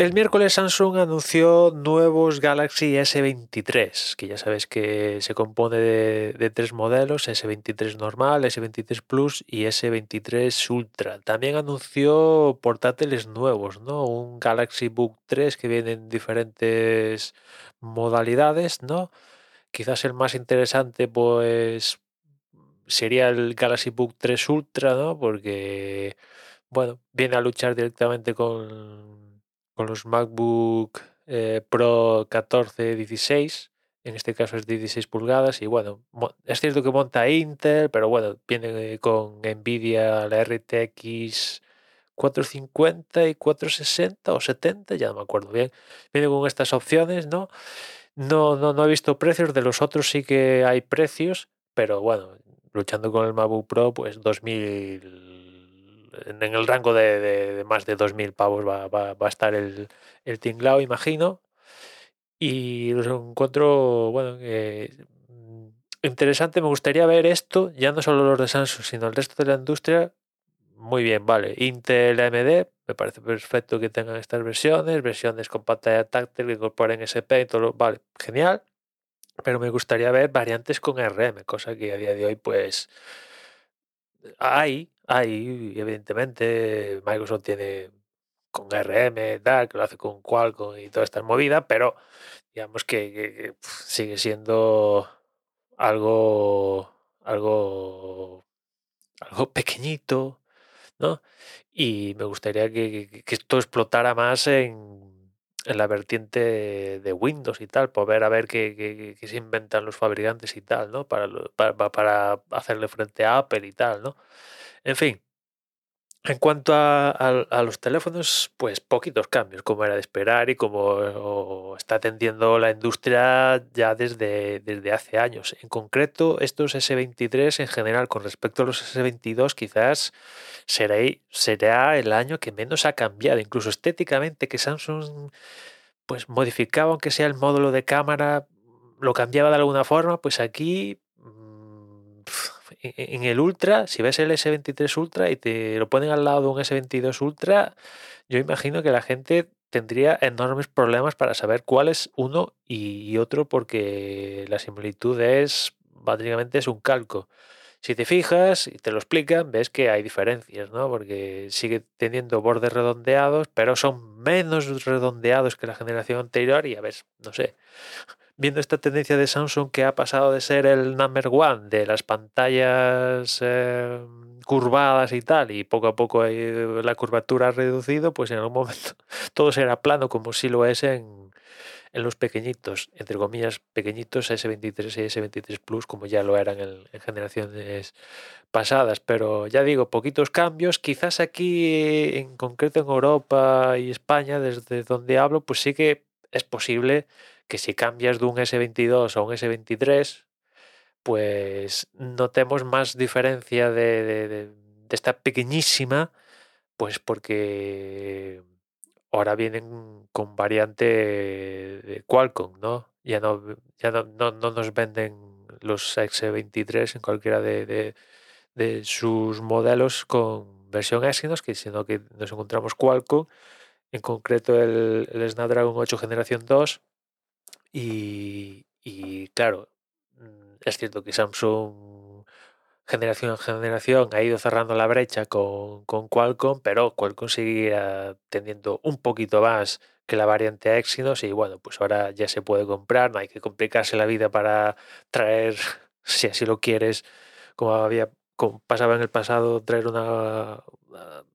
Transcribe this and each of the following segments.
El miércoles Samsung anunció nuevos Galaxy S23, que ya sabes que se compone de, tres modelos, S23 normal, S23 Plus y S23 Ultra. También anunció portátiles nuevos, ¿no? Un Galaxy Book 3 que viene en diferentes modalidades, ¿no? Quizás el más interesante, pues, sería el Galaxy Book 3 Ultra, ¿no? Porque, bueno, viene a luchar directamente con con los MacBook eh, Pro 14, 16. En este caso es de 16 pulgadas y bueno, es cierto que monta Intel, pero bueno, viene con Nvidia, la RTX 450 y 460 o 70, ya no me acuerdo bien. Viene con estas opciones, ¿no? No, no, no he visto precios, de los otros sí que hay precios, pero bueno, luchando con el MacBook Pro, pues 2000 en el rango de, más de 2.000 pavos va, a estar el, el tinglao, imagino. Y los encuentro, bueno, mm, interesante. Me gustaría ver esto, ya no solo los de Samsung, sino el resto de la industria. Muy bien, vale. Intel AMD, me parece perfecto que tengan estas versiones, versiones con pantalla táctil que incorporen SP y todo. Vale, genial. Pero me gustaría ver variantes con RM, cosa que a día de hoy, pues hay, hay, evidentemente, Microsoft tiene con RM, tal, que lo hace con Qualcomm y toda esta movida, pero digamos que, sigue siendo algo, algo, algo pequeñito, ¿no? Y me gustaría que, esto explotara más en, la vertiente de Windows y tal, por ver a ver qué, se inventan los fabricantes y tal, ¿no? Para, para, para hacerle frente a Apple y tal, ¿no? En fin, en cuanto a, los teléfonos, pues poquitos cambios, como era de esperar y como está atendiendo la industria ya desde, desde hace años. En concreto, estos S23 en general, con respecto a los S22, quizás será, será el año que menos ha cambiado, incluso estéticamente, que Samsung pues modificaba, aunque sea el módulo de cámara, lo cambiaba de alguna forma, pues aquí en el Ultra, si ves el S23 Ultra y te lo ponen al lado de un S22 Ultra, yo imagino que la gente tendría enormes problemas para saber cuál es uno y otro porque la similitud es, básicamente es un calco. Si te fijas y te lo explican, ves que hay diferencias, ¿no? Porque sigue teniendo bordes redondeados, pero son menos redondeados que la generación anterior y a ver, no sé, viendo esta tendencia de Samsung que ha pasado de ser el number one de las pantallas eh, curvadas y tal, y poco a poco la curvatura ha reducido, pues en algún momento todo será plano como si lo es en, en los pequeñitos, entre comillas, pequeñitos S23 y S23 Plus, como ya lo eran en, generaciones pasadas. Pero ya digo, poquitos cambios. Quizás aquí, en concreto en Europa y España, desde donde hablo, pues sí que es posible que si cambias de un S22 a un S23, pues notemos más diferencia de, esta pequeñísima, pues porque ahora vienen con variante de Qualcomm, ¿no? Ya no, ya no, nos venden los X23 en cualquiera de, sus modelos con versión Exynos, sino que nos encontramos Qualcomm, en concreto el, el Snapdragon 8 generación 2, y, claro, mm, es cierto que Samsung generación en generación ha ido cerrando la brecha con, con Qualcomm, pero Qualcomm seguirá teniendo un poquito más que la variante Exynos y bueno, pues ahora ya se puede comprar, no hay que complicarse la vida para traer, si así lo quieres, como había como pasaba en el pasado, traer una,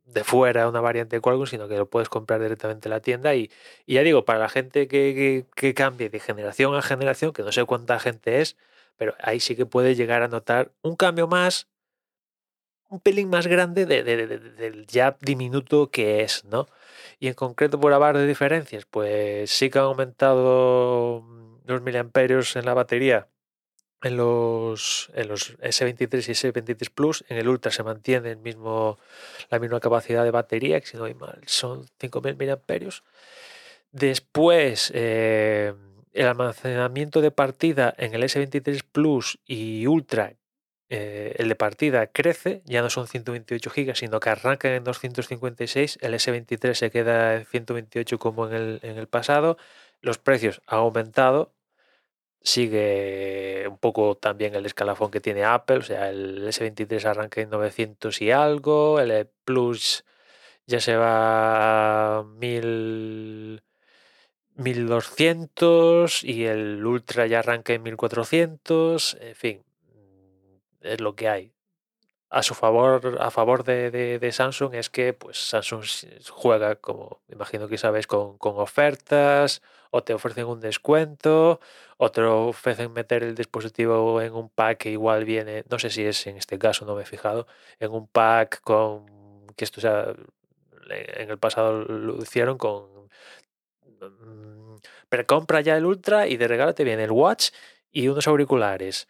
de fuera una variante de Qualcomm, sino que lo puedes comprar directamente en la tienda. Y, ya digo, para la gente que, cambie de generación a generación, que no sé cuánta gente es, pero ahí sí que puede llegar a notar un cambio más, un pelín más grande del ya diminuto que es, ¿no? Y en concreto, por hablar de diferencias, pues sí que han aumentado los miliamperios en la batería en los, en los S23 y S23 Plus, en el Ultra se mantiene el mismo, la misma capacidad de batería, que si no hay mal son 5.000 mAh. Después, eh, el almacenamiento de partida en el S23 Plus y Ultra eh, el de partida crece, ya no son 128 gigas, sino que arrancan en 256, el S23 se queda en 128 como en el, en el pasado, los precios han aumentado, sigue un poco también el escalafón que tiene Apple, o sea, el S23 arranca en 900 y algo, el Plus ya se va a 1000, 1200 y el Ultra ya arranca en 1400, en fin, es lo que hay. A su favor, a favor de, Samsung es que pues Samsung juega, como imagino que sabes, con, con ofertas, o te ofrecen un descuento, o te ofrecen meter el dispositivo en un pack que igual viene, no sé si es en este caso, no me he fijado, en un pack con que esto sea en el pasado lo hicieron con mm, pero compra ya el Ultra y de regalo te viene el Watch y unos auriculares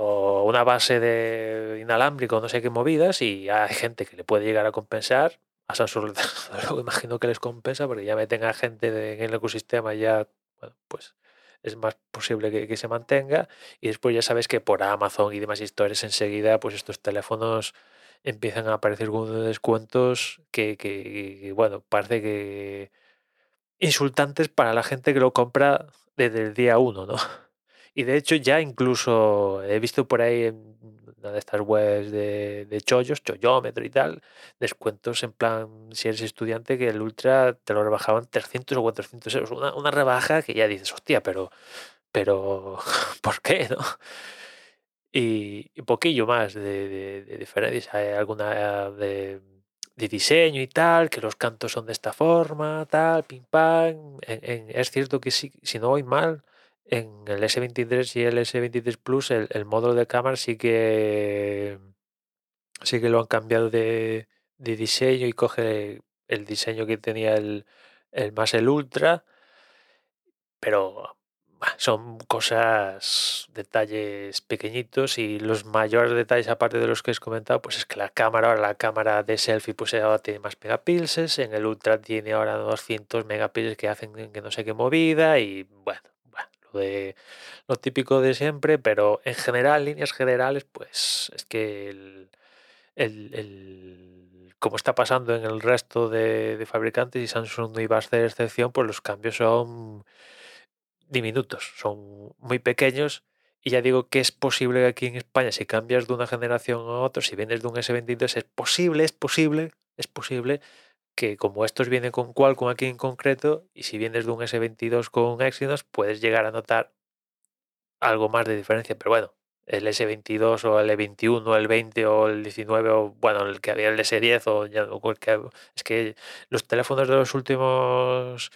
o una base de inalámbrico, no sé qué movidas, y hay gente que le puede llegar a compensar. A Samsung imagino que les compensa porque ya meten a gente en el ecosistema ya, pues es más posible que, se mantenga. Y después ya sabes que por Amazon y demás historias enseguida, pues estos teléfonos empiezan a aparecer con descuentos que, que, bueno, parece que insultantes para la gente que lo compra desde el día uno, ¿no? Y de hecho ya incluso he visto por ahí en una de estas webs de, de chollos, chollómetro y tal, descuentos en plan, si eres estudiante, que el Ultra te lo rebajaban 300 o 400 euros. Una, una rebaja que ya dices, hostia, pero, pero, ¿por qué? No? Y, un poquillo más de, de, diferencias. Hay alguna de, de, diseño y tal, que los cantos son de esta forma, tal, ping pam. es cierto que si, si no voy mal, en el S23 y el S23 Plus el, módulo de cámara sí que sí que lo han cambiado de, diseño y coge el diseño que tenía el, más el Ultra. Pero son cosas, detalles pequeñitos y los mayores detalles, aparte de los que has comentado, pues es que la cámara, ahora la cámara de selfie, pues ahora tiene más megapíxeles, en el Ultra tiene ahora 200 megapíxeles que hacen que no sé qué movida y bueno, lo de lo típico de siempre, pero en general, líneas generales, pues es que el, el, como está pasando en el resto de, de fabricantes y Samsung no iba a hacer excepción, pues los cambios son diminutos, son muy pequeños. Y ya digo que es posible que aquí en España, si cambias de una generación a otra, si vienes de un S22, es posible, es posible, es posible que como estos vienen con Qualcomm aquí en concreto, y si vienes de un S22 con Exynos, puedes llegar a notar algo más de diferencia. Pero bueno, el S22 o el E21 o el 20 o el 19 o bueno, el que había el S10 o, ya, es que los teléfonos de los últimos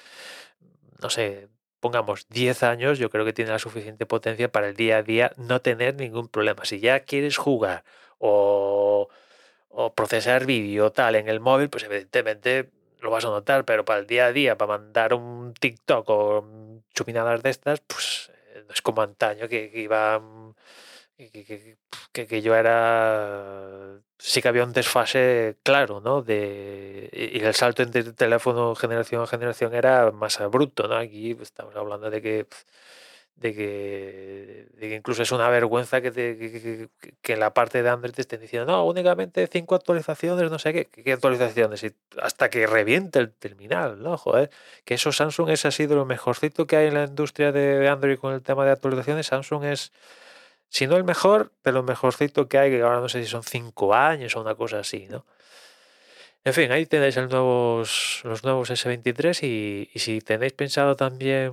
no sé, pongamos 10 años, yo creo que tiene la suficiente potencia para el día a día no tener ningún problema. Si ya quieres jugar o, procesar vídeo tal en el móvil, pues evidentemente lo vas a notar, pero para el día a día, para mandar un TikTok o chupinadas de estas, pues eh, no es como antaño que, iba que, yo era. Sí que había un desfase claro, ¿no? De, y el salto entre teléfono generación a generación era más abrupto, ¿no? Aquí estamos hablando de que. De que, incluso es una vergüenza que, que, en la parte de Android te estén diciendo, no, únicamente cinco actualizaciones, no sé qué, qué actualizaciones, y hasta que reviente el terminal, ¿no? Joder, que eso Samsung ese ha sido lo mejorcito que hay en la industria de Android con el tema de actualizaciones. Samsung es si no el mejor, pero lo mejorcito que hay, que ahora no sé si son cinco años o una cosa así, ¿no? En fin, ahí tenéis el nuevos, los nuevos S23 y, si tenéis pensado también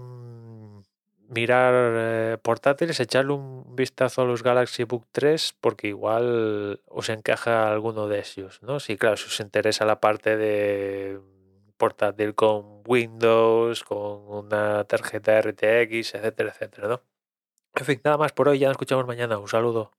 mirar eh, portátiles, echarle un vistazo a los Galaxy Book 3 porque igual os encaja alguno de ellos, ¿no? Si claro, si os interesa la parte de portátil con Windows, con una tarjeta RTX, etcétera, etcétera, ¿no? En fin, nada más por hoy, ya nos escuchamos mañana. Un saludo.